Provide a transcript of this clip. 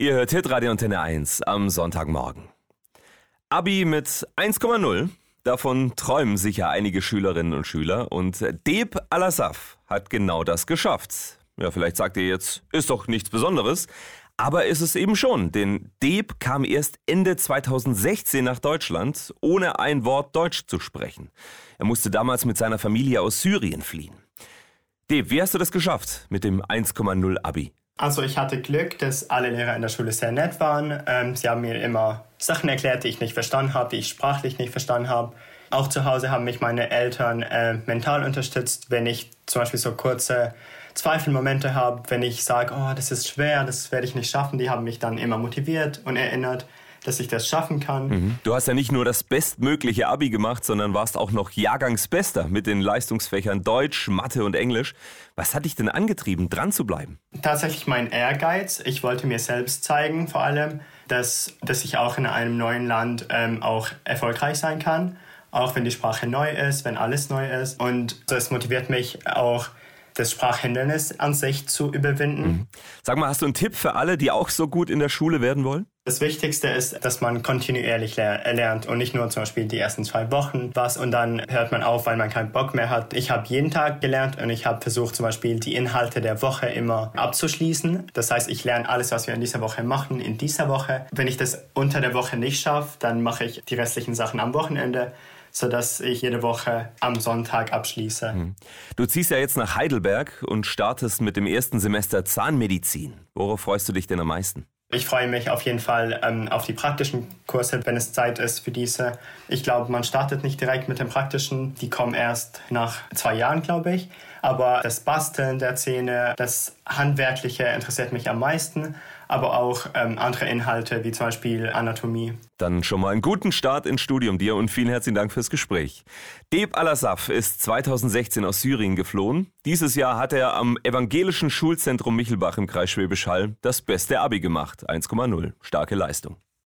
Ihr hört Hitradio Antenne 1 am Sonntagmorgen. Abi mit 1,0. Davon träumen sicher einige Schülerinnen und Schüler. Und Deb Alasaf hat genau das geschafft. Ja, vielleicht sagt ihr jetzt, ist doch nichts Besonderes. Aber ist es eben schon, denn Deb kam erst Ende 2016 nach Deutschland, ohne ein Wort Deutsch zu sprechen. Er musste damals mit seiner Familie aus Syrien fliehen. Deb, wie hast du das geschafft mit dem 1,0 Abi? Also ich hatte Glück, dass alle Lehrer in der Schule sehr nett waren. Ähm, sie haben mir immer Sachen erklärt, die ich nicht verstanden habe, die ich sprachlich nicht verstanden habe. Auch zu Hause haben mich meine Eltern äh, mental unterstützt, wenn ich zum Beispiel so kurze Zweifelmomente habe, wenn ich sage, oh, das ist schwer, das werde ich nicht schaffen. Die haben mich dann immer motiviert und erinnert dass ich das schaffen kann. Mhm. Du hast ja nicht nur das bestmögliche Abi gemacht, sondern warst auch noch Jahrgangsbester mit den Leistungsfächern Deutsch, Mathe und Englisch. Was hat dich denn angetrieben, dran zu bleiben? Tatsächlich mein Ehrgeiz. Ich wollte mir selbst zeigen, vor allem, dass, dass ich auch in einem neuen Land ähm, auch erfolgreich sein kann. Auch wenn die Sprache neu ist, wenn alles neu ist. Und das motiviert mich auch, das Sprachhindernis an sich zu überwinden. Mhm. Sag mal, hast du einen Tipp für alle, die auch so gut in der Schule werden wollen? Das Wichtigste ist, dass man kontinuierlich lernt und nicht nur zum Beispiel die ersten zwei Wochen was und dann hört man auf, weil man keinen Bock mehr hat. Ich habe jeden Tag gelernt und ich habe versucht zum Beispiel die Inhalte der Woche immer abzuschließen. Das heißt, ich lerne alles, was wir in dieser Woche machen, in dieser Woche. Wenn ich das unter der Woche nicht schaffe, dann mache ich die restlichen Sachen am Wochenende sodass ich jede Woche am Sonntag abschließe. Hm. Du ziehst ja jetzt nach Heidelberg und startest mit dem ersten Semester Zahnmedizin. Worauf freust du dich denn am meisten? Ich freue mich auf jeden Fall ähm, auf die praktischen Kurse, wenn es Zeit ist für diese. Ich glaube, man startet nicht direkt mit den praktischen. Die kommen erst nach zwei Jahren, glaube ich. Aber das Basteln der Zähne, das Handwerkliche interessiert mich am meisten, aber auch ähm, andere Inhalte wie zum Beispiel Anatomie. Dann schon mal einen guten Start ins Studium dir und vielen herzlichen Dank fürs Gespräch. Deb Alasaf ist 2016 aus Syrien geflohen. Dieses Jahr hat er am Evangelischen Schulzentrum Michelbach im Kreis Schwäbisch Hall das beste Abi gemacht, 1,0. Starke Leistung.